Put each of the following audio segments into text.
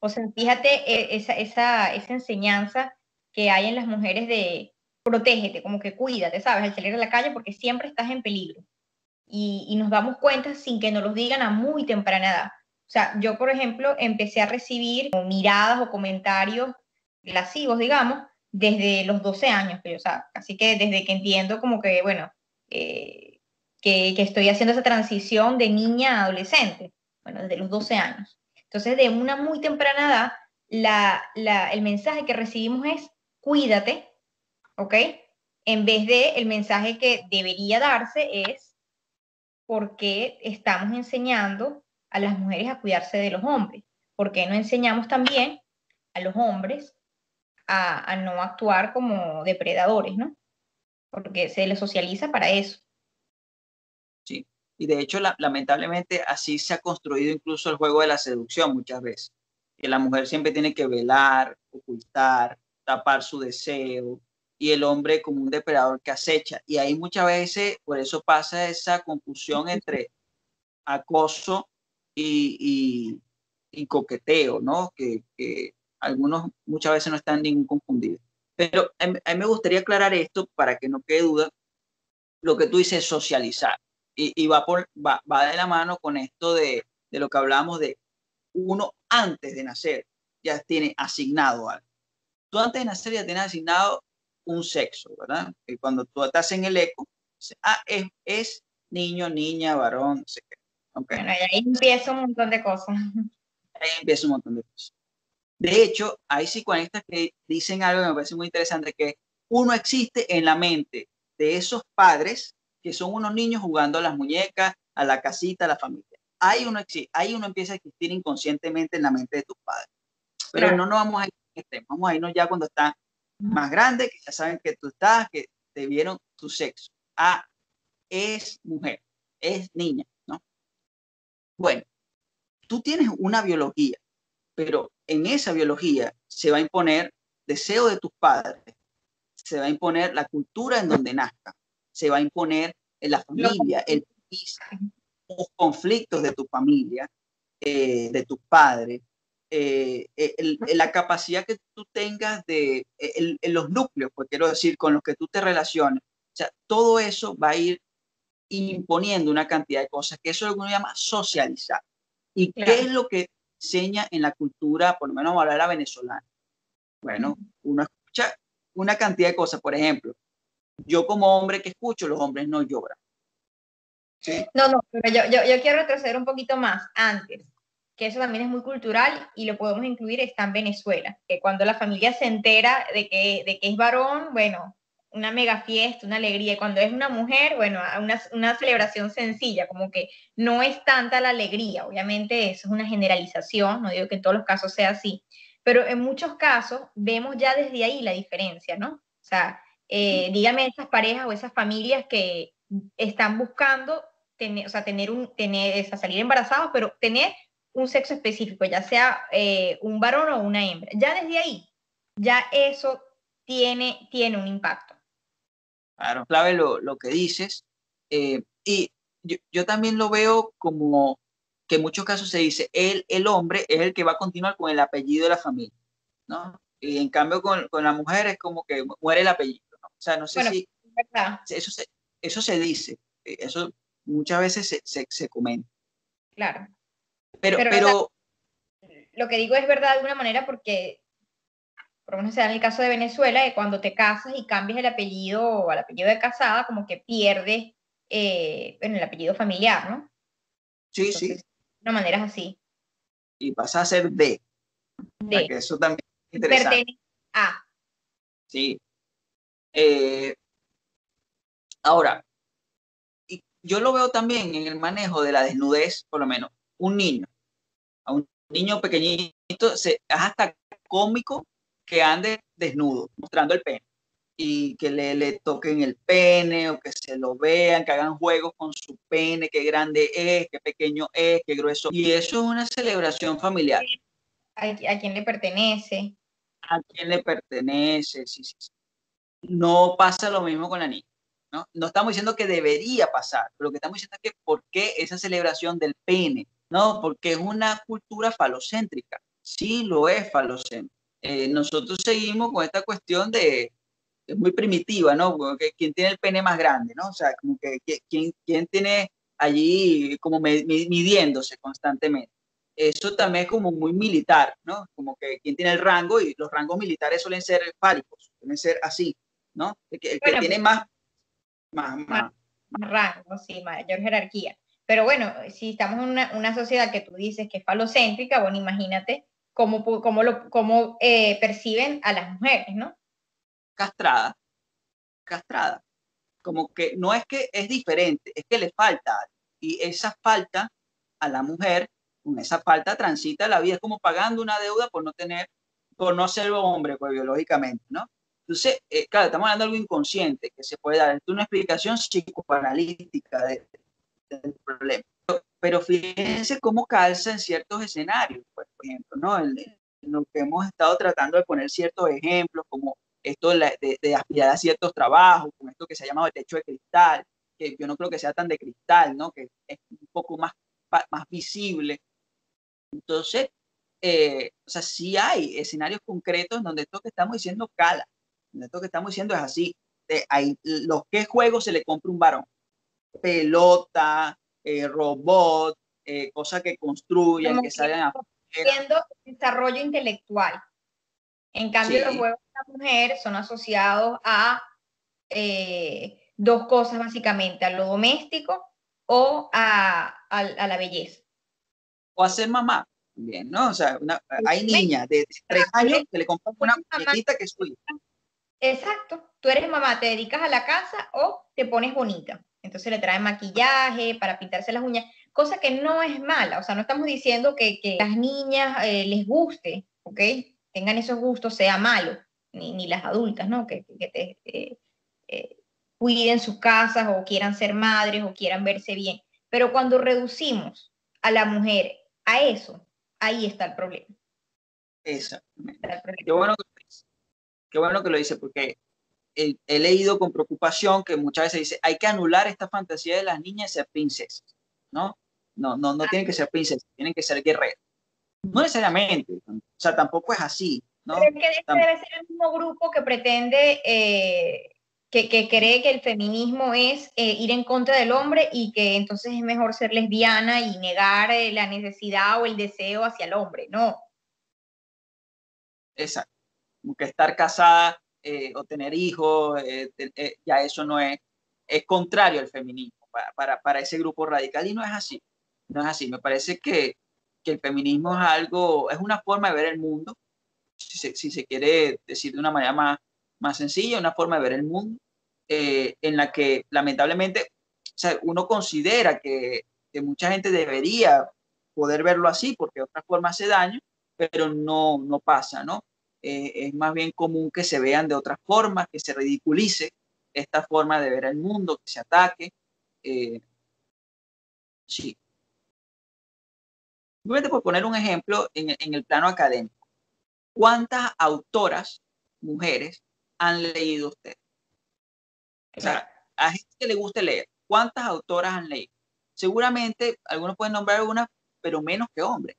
O sea, fíjate eh, esa, esa, esa enseñanza que hay en las mujeres de protégete, como que cuídate, ¿sabes? Al salir a la calle porque siempre estás en peligro. Y, y, nos damos cuenta sin que nos lo digan a muy temprana edad. O sea, yo, por ejemplo, empecé a recibir miradas o comentarios lascivos, digamos, desde los 12 años, o sea, así que desde que entiendo como que, bueno, eh, que, que, estoy haciendo esa transición de niña a adolescente, bueno, desde los 12 años. Entonces, de una muy temprana edad, la, el mensaje que recibimos es cuídate, ¿ok? En vez de el mensaje que debería darse es porque estamos enseñando a las mujeres a cuidarse de los hombres. ¿Por qué no enseñamos también a los hombres a, a no actuar como depredadores, ¿no? Porque se les socializa para eso. Y de hecho, la, lamentablemente, así se ha construido incluso el juego de la seducción muchas veces. Que la mujer siempre tiene que velar, ocultar, tapar su deseo, y el hombre como un depredador que acecha. Y ahí muchas veces, por eso pasa esa confusión entre acoso y, y, coqueteo, ¿no? Que, que, algunos muchas veces no están ningún confundidos. Pero a mí me gustaría aclarar esto para que no quede duda. Lo que tú dices, socializar y, va, por, va, va, de la mano con esto de, de lo que hablamos de uno antes de nacer ya tiene asignado algo. Tú antes de nacer ya tienes asignado un sexo, ¿verdad? Y cuando tú estás en el eco, ah, es, es niño, niña, varón, no sé qué. Okay. Bueno, ahí empieza un montón de cosas. Ahí empieza un montón de cosas. De hecho, hay psicoanalistas que dicen algo que me parece muy interesante, que uno existe en la mente de esos padres que son unos niños jugando a las muñecas, a la casita, a la familia. Ahí uno, ahí uno empieza a existir inconscientemente en la mente de tus padres. Pero no nos vamos a ir este, vamos a irnos ya cuando están más grandes, que ya saben que tú estás, que te vieron tu sexo. Ah, es mujer, es niña, ¿no? Bueno, tú tienes una biología, pero en esa biología se va a imponer deseo de tus padres, se va a imponer la cultura en donde nazca, se va a imponer en la familia, el país, los conflictos de tu familia, eh, de tus padres, eh, la capacidad que tú tengas de los núcleos, pues quiero decir, con los que tú te relaciones. O sea, todo eso va a ir imponiendo una cantidad de cosas, que eso es lo que uno llama socializar. ¿Y qué es lo que enseña en la cultura, por lo menos a la venezolana? Bueno, uno escucha una cantidad de cosas, por ejemplo, yo como hombre que escucho, los hombres no lloran. ¿Sí? No, no, pero yo, yo, yo, quiero retroceder un poquito más antes, que eso también es muy cultural y lo podemos incluir, está en Venezuela, que cuando la familia se entera de que, de que es varón, bueno, una mega fiesta, una alegría, y cuando es una mujer, bueno, una, una celebración sencilla, como que no es tanta la alegría, obviamente eso es una generalización, no digo que en todos los casos sea así, pero en muchos casos vemos ya desde ahí la diferencia, ¿no? O sea, eh, dígame esas parejas o esas familias que están buscando tener, o sea, tener un, tener, salir embarazados, pero tener un sexo específico, ya sea eh, un varón o una hembra. Ya desde ahí, ya eso tiene, tiene un impacto. Claro, clave lo, lo que dices. Eh, y yo, yo, también lo veo como que en muchos casos se dice, el, el hombre es el que va a continuar con el apellido de la familia, ¿no? Y en cambio con, con la mujer es como que muere el apellido. O sea, no sé si eso se, eso se dice, eso muchas veces se, se, se comenta. Claro. Pero, pero, lo que digo es verdad de alguna manera porque, por lo menos en el caso de Venezuela, que cuando te casas y cambias el apellido al apellido de casada, como que pierdes eh, bueno, el apellido familiar, ¿no? Sí, sí. De una manera es así. Y pasa a ser de. De. Que eso también es interesante. Pertenece a. Sí, eh, ahora, yo lo veo también en el manejo de la desnudez, por lo menos, un niño, a un niño pequeñito, se, es hasta cómico que ande desnudo, mostrando el pene, y que le, le toquen el pene o que se lo vean, que hagan juegos con su pene, qué grande es, qué pequeño es, qué grueso. Y eso es una celebración familiar. ¿A, a quién le pertenece? A quién le pertenece, sí, sí. sí no pasa lo mismo con la niña. ¿no? no estamos diciendo que debería pasar, pero lo que estamos diciendo es que por qué esa celebración del pene, ¿no? Porque es una cultura falocéntrica. sí lo es falocéntrica. Eh, nosotros seguimos con esta cuestión de, es muy primitiva, ¿no? Que, ¿Quién tiene el pene más grande, ¿no? O sea, como que, ¿quién, quién tiene allí como midiéndose constantemente? Eso también es como muy militar, ¿no? Como que quién tiene el rango y los rangos militares suelen ser fálicos, suelen ser así, ¿no? El que, tiene pues, más, más, más, más rango, sí, mayor jerarquía. Pero bueno, si estamos en una, una, sociedad que tú dices que es falocéntrica, bueno, imagínate cómo, cómo, lo, cómo eh, perciben a las mujeres, ¿no? Castrada, castrada. Como que no es que es diferente, es que le falta. Y esa falta a la mujer, con esa falta transita la vida, es como pagando una deuda por no tener, por no ser hombre, pues biológicamente, ¿no? Entonces, eh, claro, estamos hablando de algo inconsciente que se puede dar. Es una explicación psicoanalítica de, del problema. Pero, fíjense cómo calza en ciertos escenarios, pues, por ejemplo, ¿no? En, lo que hemos estado tratando de poner ciertos ejemplos, como esto de, de, aspirar a ciertos trabajos, como esto que se ha llamado el techo de cristal, que yo no creo que sea tan de cristal, ¿no? Que es un poco más, más visible. Entonces, eh, o sea, sí hay escenarios concretos donde esto que estamos diciendo cala, esto que estamos diciendo es así. De, hay, los que juegos se le compra un varón pelota, eh, robot, eh, cosas que construyan, que, salgan a desarrollo intelectual. En cambio, los juegos de la mujer son asociados a eh, dos cosas básicamente, a lo doméstico o a, la belleza. O a ser mamá, bien, ¿no? O sea, hay niñas de tres años que le compran una muñequita que es suya. Exacto. Tú eres mamá, te dedicas a la casa o te pones bonita. Entonces le traen maquillaje para pintarse las uñas, cosa que no es mala. O sea, no estamos diciendo que, que las niñas eh, les guste, ¿ok? Tengan esos gustos, sea malo, ni, ni las adultas, ¿no? Que, que te, eh, eh, cuiden sus casas o quieran ser madres o quieran verse bien. Pero cuando reducimos a la mujer a eso, ahí está el problema. Exactamente. Qué bueno Qué bueno que lo dice, porque he, leído con preocupación que muchas veces dice, hay que anular esta fantasía de las niñas ser princesas, ¿no? No, no, no tienen que ser princesas, tienen que ser guerreras. No necesariamente, o sea, tampoco es así, ¿no? Pero es que debe ser el mismo grupo que pretende, eh, que, que, cree que el feminismo es eh, ir en contra del hombre y que entonces es mejor ser lesbiana y negar eh, la necesidad o el deseo hacia el hombre, no. Exacto. Que estar casada eh, o tener hijos, eh, eh, ya eso no es, es contrario al feminismo para, para, ese grupo radical y no es así, no es así. Me parece que, que el feminismo es algo, es una forma de ver el mundo, si se, si se quiere decir de una manera más, más sencilla, una forma de ver el mundo en la que lamentablemente uno considera que, que mucha gente debería poder verlo así porque de otra forma hace daño, pero no, no pasa, ¿no? Eh, es más bien común que se vean de otras formas, que se ridiculice esta forma de ver el mundo, que se ataque. Eh, sí. Simplemente por poner un ejemplo en, en el plano académico. ¿Cuántas autoras, mujeres, han leído usted? O sea, a gente que le guste leer, ¿cuántas autoras han leído? Seguramente algunos pueden nombrar algunas, pero menos que hombres.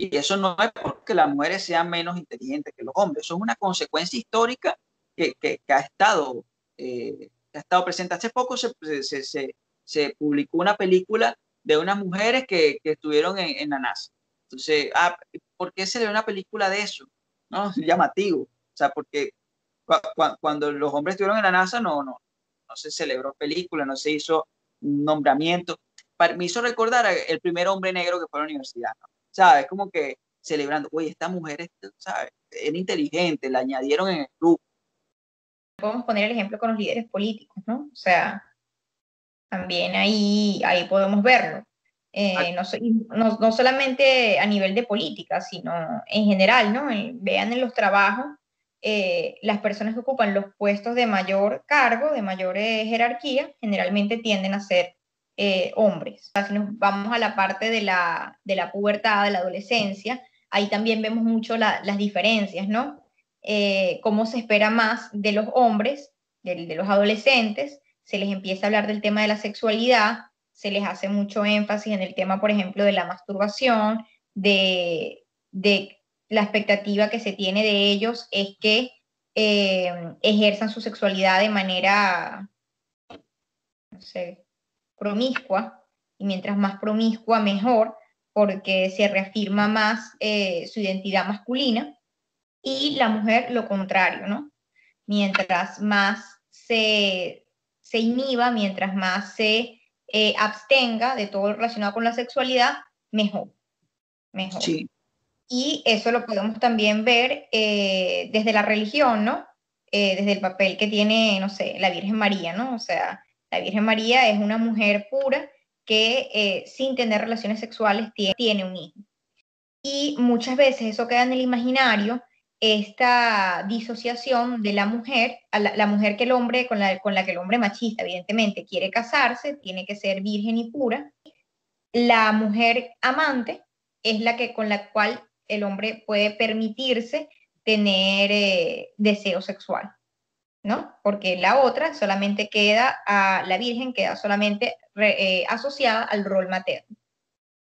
Y eso no es porque las mujeres sean menos inteligentes que los hombres, eso es una consecuencia histórica que, que, ha, estado, eh, que ha estado presente. Hace poco se, se, se, publicó una película de unas mujeres que, que estuvieron en, en, la NASA. Entonces, ah, ¿por qué se ve una película de eso? ¿No? Llamativo. O sea, porque cuando los hombres estuvieron en la NASA no, no, no se celebró película, no se hizo nombramiento. me hizo recordar el primer hombre negro que fue a la universidad. ¿no? ¿Sabes? Como que celebrando, oye, esta mujer, ¿sabes? Era inteligente, la añadieron en el grupo. Podemos poner el ejemplo con los líderes políticos, ¿no? O sea, también ahí, ahí podemos verlo. Eh, no, no, no, solamente a nivel de política, sino en general, ¿no? Vean en los trabajos eh, las personas que ocupan los puestos de mayor cargo, de mayor eh, jerarquía, generalmente tienden a ser eh, hombres. Si nos vamos a la parte de la, de la pubertad, de la adolescencia, ahí también vemos mucho las diferencias, ¿no? Eh, cómo se espera más de los hombres, de, de, los adolescentes, se les empieza a hablar del tema de la sexualidad, se les hace mucho énfasis en el tema, por ejemplo, de la masturbación, de, de la expectativa que se tiene de ellos es que eh, ejerzan su sexualidad de manera, no sé, promiscua, y mientras más promiscua, mejor, porque se reafirma más eh, su identidad masculina, y la mujer lo contrario, ¿no? Mientras más se, se inhiba, mientras más se eh, abstenga de todo lo relacionado con la sexualidad, mejor. Mejor. Sí. Y eso lo podemos también ver eh, desde la religión, ¿no? Eh, desde el papel que tiene, no sé, la Virgen María, ¿no? O sea, la Virgen María es una mujer pura que eh, sin tener relaciones sexuales tiene, un hijo. Y muchas veces eso queda en el imaginario, esta disociación de la mujer, la, mujer que el hombre, con la, con la que el hombre machista, evidentemente, quiere casarse, tiene que ser virgen y pura. La mujer amante es la que con la cual el hombre puede permitirse tener eh, deseo sexual, ¿no? Porque la otra solamente queda, a la virgen queda solamente eh, asociada al rol materno.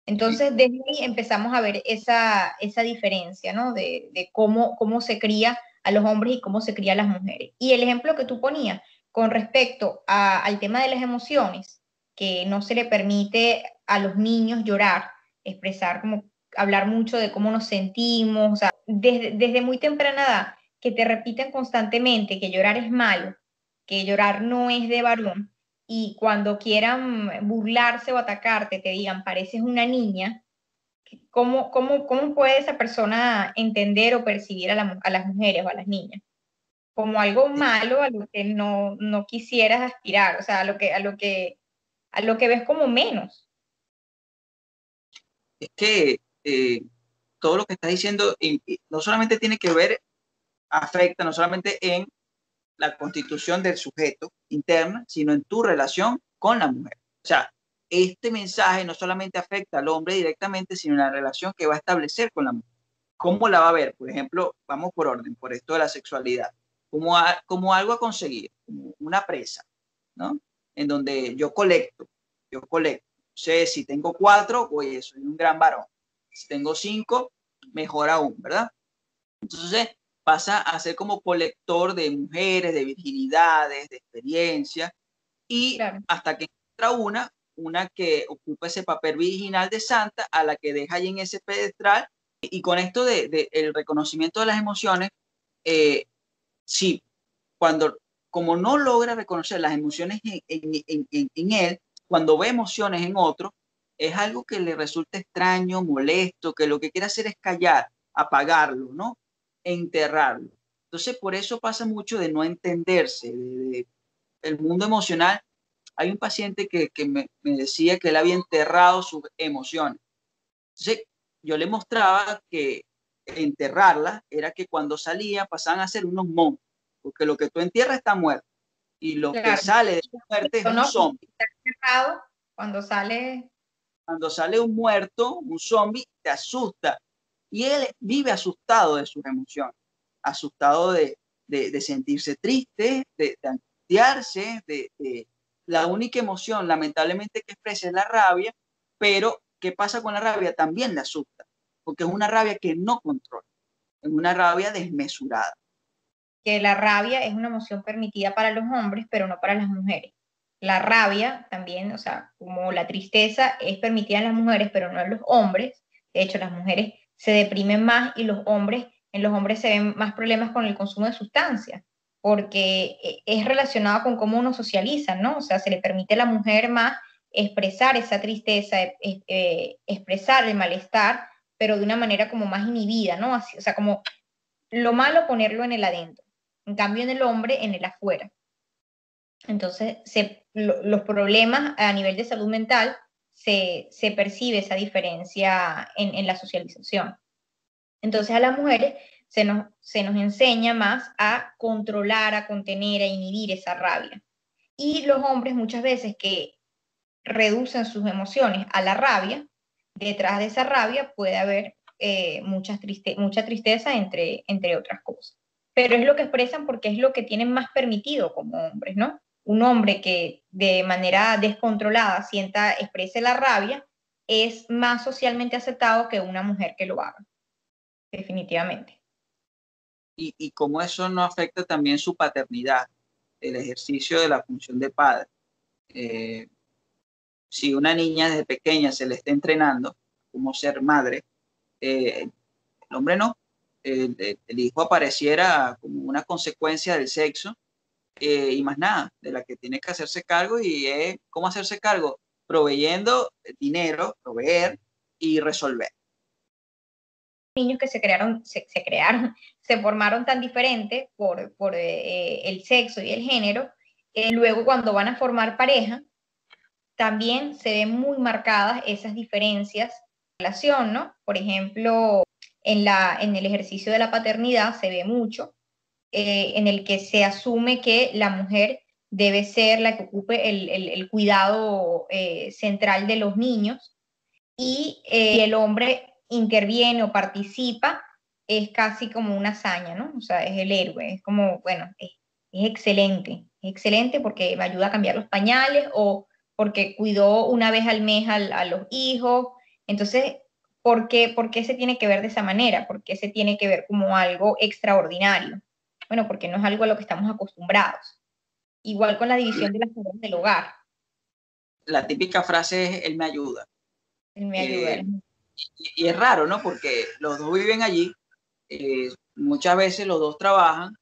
Entonces, desde ahí empezamos a ver esa, esa diferencia, ¿no? De, de, cómo, cómo se cría a los hombres y cómo se cría a las mujeres. Y el ejemplo que tú ponías con respecto al tema de las emociones, que no se le permite a los niños llorar, expresar como hablar mucho de cómo nos sentimos, o sea, desde, desde muy temprana edad, que te repiten constantemente que llorar es malo, que llorar no es de varón, y cuando quieran burlarse o atacarte, te digan, pareces una niña, ¿cómo, cómo, cómo puede esa persona entender o percibir a, las mujeres o a las niñas? Como algo malo a lo que no, no quisieras aspirar, o sea, a lo que, a lo que, a lo que ves como menos. Es que eh, todo lo que estás diciendo no solamente tiene que ver, afecta no solamente en la constitución del sujeto interna, sino en tu relación con la mujer. O sea, este mensaje no solamente afecta al hombre directamente, sino en la relación que va a establecer con la mujer. ¿Cómo la va a ver? Por ejemplo, vamos por orden, por esto de la sexualidad, como, como algo a conseguir, como una presa, ¿no? En donde yo colecto, yo colecto. sé, si tengo cuatro, oye, soy un gran varón. Si tengo cinco, mejor aún, ¿verdad? Entonces pasa a ser como colector de mujeres, de virginidades, de experiencias, y hasta que entra una, una que ocupa ese papel virginal de santa, a la que deja ahí en ese pedestral, y con esto del de, el reconocimiento de las emociones, eh, sí, cuando como no logra reconocer las emociones en, en, en, en él, cuando ve emociones en otro, es algo que le resulta extraño, molesto, que lo que quiere hacer es callar, apagarlo, ¿no? Enterrarlo. Entonces, por eso pasa mucho de no entenderse, de, el mundo emocional. Hay un paciente que, me, decía que él había enterrado sus emociones. Entonces, yo le mostraba que enterrarlas era que cuando salía pasaban a ser unos monstruos, porque lo que tú entierras está muerto y lo que sale de su muerte es un zombie. Cuando sale cuando sale un muerto, un zombie, te asusta. Y él vive asustado de sus emociones, asustado de, de, sentirse triste, de, de de, la única emoción lamentablemente que expresa es la rabia, pero ¿qué pasa con la rabia? También le asusta, porque es una rabia que no controla, es una rabia desmesurada. Que la rabia es una emoción permitida para los hombres, pero no para las mujeres. La rabia también, o sea, como la tristeza es permitida en las mujeres, pero no en los hombres. De hecho, las mujeres se deprimen más y los hombres, en los hombres se ven más problemas con el consumo de sustancias, porque e, es relacionado con cómo uno socializa, ¿no? O sea, se le permite a la mujer más expresar esa tristeza, e, e, eh, expresar el malestar, pero de una manera como más inhibida, ¿no? Así, o sea, como lo malo ponerlo en el adentro, en cambio en el hombre en el afuera. Entonces, los problemas a nivel de salud mental se, percibe esa diferencia en, la socialización. Entonces, a las mujeres se nos, se nos enseña más a controlar, a contener, a inhibir esa rabia. Y los hombres muchas veces que reducen sus emociones a la rabia, detrás de esa rabia puede haber eh, mucha, mucha tristeza, entre, entre otras cosas. Pero es lo que expresan porque es lo que tienen más permitido como hombres, ¿no? Un hombre que de manera descontrolada sienta, exprese la rabia, es más socialmente aceptado que una mujer que lo haga. definitivamente. Y, y cómo eso no afecta también su paternidad, el ejercicio de la función de padre. Eh, si una niña desde pequeña se le está entrenando como ser madre, eh, el hombre no, el, hijo apareciera como una consecuencia del sexo eh, y más nada, de la que tiene que hacerse cargo y es cómo hacerse cargo, proveyendo dinero, proveer y resolver. Niños que se crearon, se, crearon, se formaron tan diferentes por, por eh, el sexo y el género, luego cuando van a formar pareja, también se ven muy marcadas esas diferencias en relación, ¿no? Por ejemplo, en, la, en el ejercicio de la paternidad se ve mucho, eh, en el que se asume que la mujer debe ser la que ocupe el, cuidado eh, central de los niños y eh, el hombre interviene o participa, es casi como una hazaña, ¿no? O sea, es el héroe, es como, bueno, es, es excelente, es excelente porque me ayuda a cambiar los pañales o porque cuidó una vez al mes a los hijos. Entonces, ¿por qué, ¿por qué se tiene que ver de esa manera? ¿Por qué se tiene que ver como algo extraordinario? Bueno, porque no es algo a lo que estamos acostumbrados. Igual con la división de las tareas del hogar. La típica frase es, él me ayuda. Él me ayuda. Eh, y, es raro, ¿no? Porque los dos viven allí, eh, muchas veces los dos trabajan,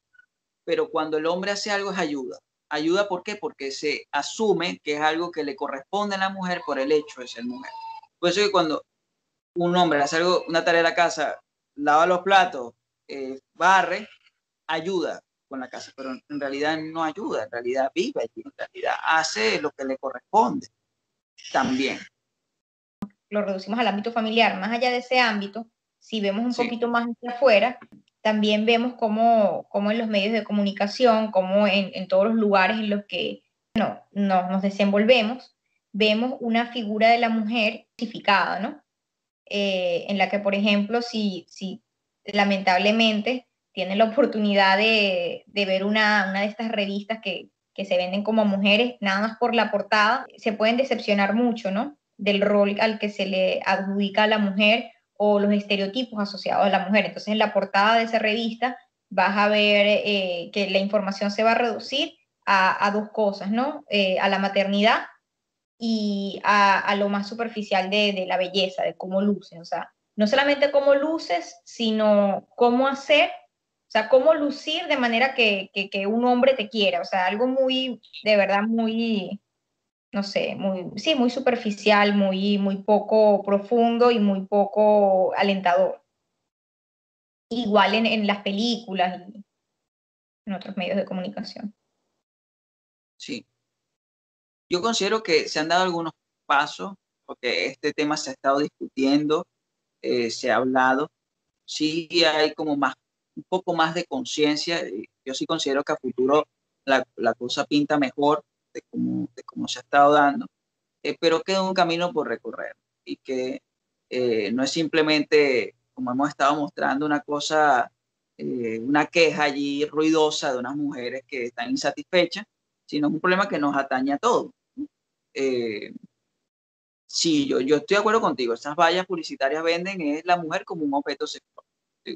pero cuando el hombre hace algo es ayuda. Ayuda, ¿por qué? Porque se asume que es algo que le corresponde a la mujer por el hecho de ser mujer. Por eso que cuando un hombre hace algo, una tarea de la casa, lava los platos, eh, barre, ayuda con la casa, pero en realidad no ayuda, en realidad vive allí, en realidad hace lo que le corresponde también. Lo reducimos al ámbito familiar, más allá de ese ámbito, si vemos un poquito más hacia afuera, también vemos cómo, cómo en los medios de comunicación, como en, en, todos los lugares en los que no, nos desenvolvemos, vemos una figura de la mujer justificada, ¿no? Eh, en la que, por ejemplo, si, si lamentablemente tienen la oportunidad de, de ver una, una, de estas revistas que, que, se venden como mujeres, nada más por la portada, se pueden decepcionar mucho, ¿no? Del rol al que se le adjudica a la mujer o los estereotipos asociados a la mujer. Entonces, en la portada de esa revista vas a ver eh, que la información se va a reducir a, dos cosas, ¿no? Eh, a la maternidad y a, lo más superficial de, la belleza, de cómo luces. O sea, no solamente cómo luces, sino cómo hacer, o sea, cómo lucir de manera que, que un hombre te quiera. O sea, algo muy, de verdad, muy, no sé, muy, sí, muy superficial, muy, muy poco profundo y muy poco alentador. Igual en, en las películas y en otros medios de comunicación. Sí. Yo considero que se han dado algunos pasos, porque este tema se ha estado discutiendo, eh, se ha hablado. Sí hay como más, un poco más de conciencia. Yo sí considero que a futuro la, la cosa pinta mejor de cómo, de cómo se ha estado dando, eh, pero queda un camino por recorrer y que eh, no es simplemente, como hemos estado mostrando, una cosa, eh, una queja allí ruidosa de unas mujeres que están insatisfechas, sino un problema que nos atañe a todos. sí, yo, yo estoy de acuerdo contigo, estas vallas publicitarias venden es la mujer como un objeto sexual,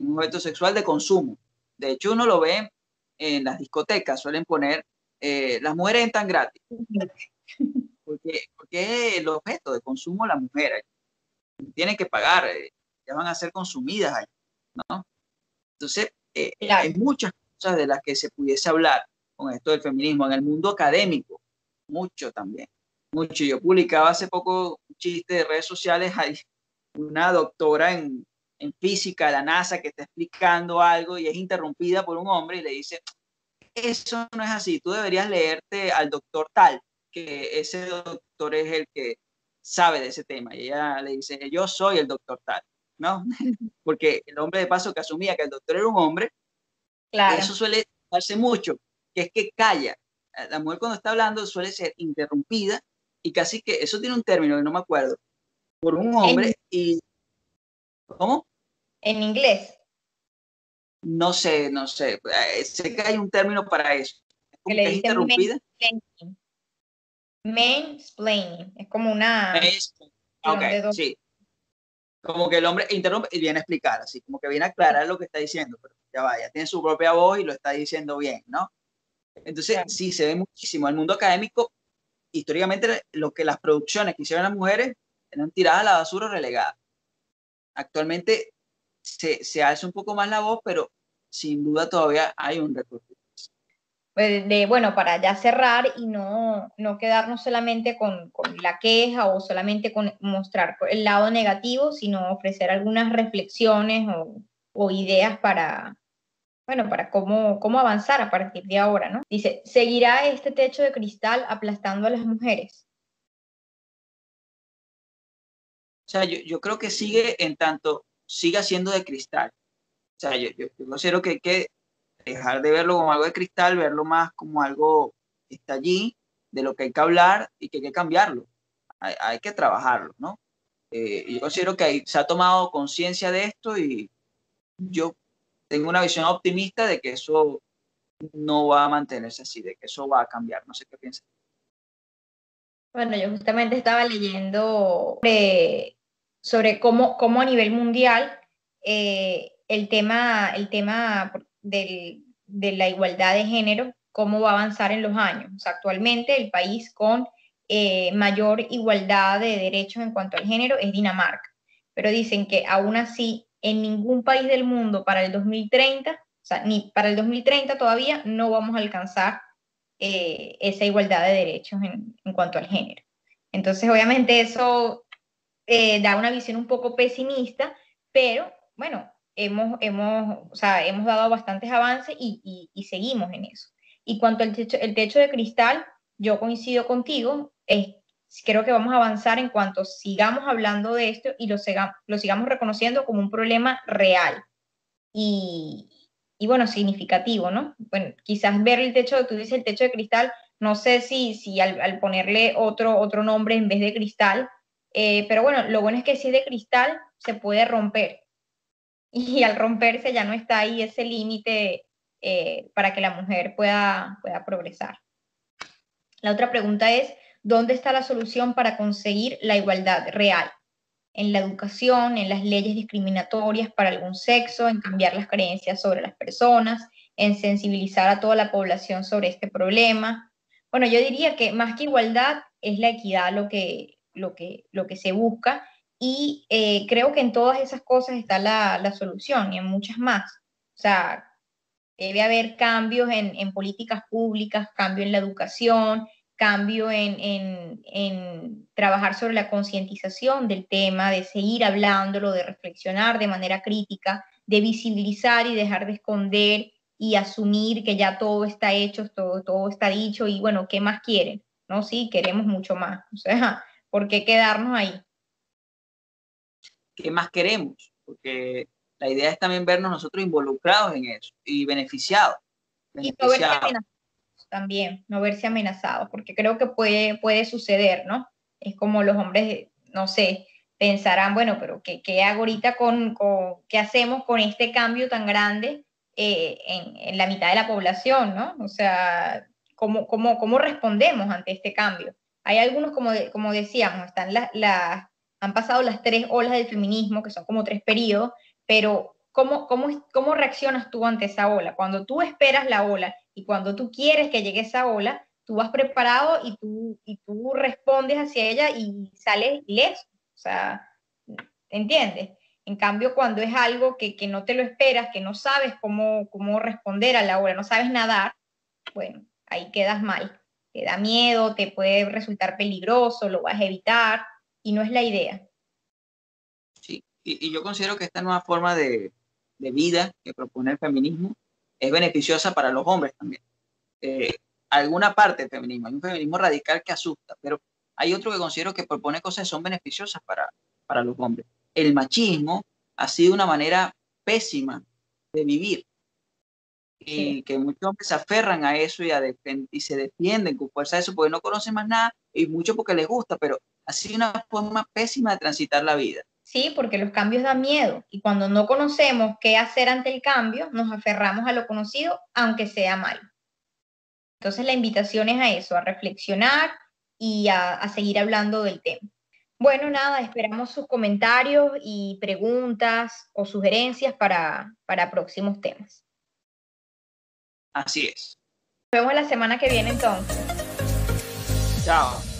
un objeto sexual de consumo. De hecho, uno lo ve en las discotecas, suelen poner eh, las mujeres entran gratis. Porque, porque es el objeto de consumo la mujer. Tienen que pagar, eh, ya van a ser consumidas ahí, ¿no? Entonces, eh, hay muchas cosas de las que se pudiese hablar con esto del feminismo en el mundo académico, mucho también, mucho. Yo publicaba hace poco un chiste de redes sociales, hay una doctora en, en física de la NASA que está explicando algo y es interrumpida por un hombre y le dice, eso no es así. Tú deberías leerte al doctor tal, que ese doctor es el que sabe de ese tema. Y ella le dice, yo soy el doctor tal, ¿no? Porque el hombre de paso que asumía que el doctor era un hombre, claro. eso suele darse mucho, que es que calla. La mujer cuando está hablando suele ser interrumpida y casi que, eso tiene un término que no me acuerdo, por un hombre y... ¿Cómo? En inglés. No sé, no sé. Eh, sé que hay un término para eso. Que es interrumpida. Mansplaining. Es como una. Ok, sí. como que el hombre interrumpe y viene a explicar, así como que viene a aclarar lo que está diciendo, pero ya vaya, tiene su propia voz y lo está diciendo bien, ¿no? Entonces, sí, se ve muchísimo. El mundo académico, históricamente, lo que las producciones que hicieron las mujeres eran tiradas a la basura o relegadas. Actualmente se, se alza un poco más la voz, pero sin duda todavía hay un recorrido. Pues, de, bueno, para ya cerrar y no, no quedarnos solamente con, con, la queja o solamente con mostrar el lado negativo, sino ofrecer algunas reflexiones o, o ideas para, bueno, para cómo, cómo avanzar a partir de ahora, ¿no? Dice, ¿seguirá este techo de cristal aplastando a las mujeres? Sea, yo, yo creo que sigue en tanto siga siendo de cristal. O sea, yo, yo, considero que hay que dejar de verlo como algo de cristal, verlo más como algo que está allí, de lo que hay que hablar y que hay que cambiarlo. Hay, hay que trabajarlo, ¿no? Eh, yo considero que hay, se ha tomado conciencia de esto y yo tengo una visión optimista de que eso no va a mantenerse así, de que eso va a cambiar. No sé qué piensas. Bueno, yo justamente estaba leyendo sobre, sobre cómo, cómo a nivel mundial eh, el tema, el tema del, de la igualdad de género, cómo va a avanzar en los años. Actualmente el país con eh, mayor igualdad de derechos en cuanto al género es Dinamarca, pero dicen que aún así en ningún país del mundo para el 2030, o sea, ni para el 2030 todavía no vamos a alcanzar eh, esa igualdad de derechos en, en, cuanto al género. Entonces, obviamente eso eh, da una visión un poco pesimista, pero bueno, hemos, hemos, o sea, hemos dado bastantes avances y, y, y, seguimos en eso. Y cuanto al techo, el techo de cristal, yo coincido contigo, es, creo que vamos a avanzar en cuanto sigamos hablando de esto y lo, siga, lo sigamos reconociendo como un problema real y, y, bueno, significativo, ¿no? Bueno, quizás ver el techo, tú dices el techo de cristal, no sé si, si al, al ponerle otro, otro nombre en vez de cristal, eh, pero bueno, lo bueno es que si es de cristal, se puede romper y al romperse ya no está ahí ese límite eh, para que la mujer pueda, pueda progresar. La otra pregunta es, ¿dónde está la solución para conseguir la igualdad real? En la educación, en las leyes discriminatorias para algún sexo, en cambiar las creencias sobre las personas, en sensibilizar a toda la población sobre este problema. Bueno, yo diría que más que igualdad es la equidad lo que, lo que, lo que se busca y eh, creo que en todas esas cosas está la, la, solución y en muchas más. O sea, debe haber cambios en, en políticas públicas, cambio en la educación, cambio en, en, trabajar sobre la concientización del tema, de seguir hablándolo, de reflexionar de manera crítica, de visibilizar y dejar de esconder y asumir que ya todo está hecho, todo, todo está dicho y bueno, ¿qué más quieren? No, sí, queremos mucho más. O sea, ¿por qué quedarnos ahí? ¿qué más queremos? Porque la idea es también vernos nosotros involucrados en eso y beneficiados. beneficiados. Y no verse amenazados también, no verse amenazados, porque creo que puede, puede suceder, ¿no? Es como los hombres, no sé, pensarán, bueno, pero ¿qué, qué hago ahorita con, con, qué hacemos con este cambio tan grande eh, en, en, la mitad de la población, ¿no? O sea, ¿cómo, cómo, cómo respondemos ante este cambio? Hay algunos, como, como decíamos, están las, las han pasado las tres olas del feminismo, que son como tres periodos, pero ¿cómo, cómo, cómo reaccionas tú ante esa ola? Cuando tú esperas la ola y cuando tú quieres que llegue esa ola, tú vas preparado y tú, y tú respondes hacia ella y sales ileso. O sea, ¿entiendes? En cambio, cuando es algo que, que, no te lo esperas, que no sabes cómo, cómo responder a la ola, no sabes nadar, bueno, ahí quedas mal. Te da miedo, te puede resultar peligroso, lo vas a evitar y no es la idea. Sí, y, y yo considero que esta nueva forma de, de, vida que propone el feminismo es beneficiosa para los hombres también. Eh, alguna parte del feminismo, hay un feminismo radical que asusta, pero hay otro que considero que propone cosas que son beneficiosas para, para los hombres. El machismo ha sido una manera pésima de vivir y sí. que muchos hombres se aferran a eso y, a y se defienden con fuerza de eso porque no conocen más nada y mucho porque les gusta, pero sido una forma pésima de transitar la vida. Sí, porque los cambios dan miedo y cuando no conocemos qué hacer ante el cambio, nos aferramos a lo conocido, aunque sea malo. Entonces la invitación es a eso, a reflexionar y a, a seguir hablando del tema. Bueno, nada, esperamos sus comentarios y preguntas o sugerencias para, para próximos temas. Así es. Nos vemos la semana que viene entonces. Chao.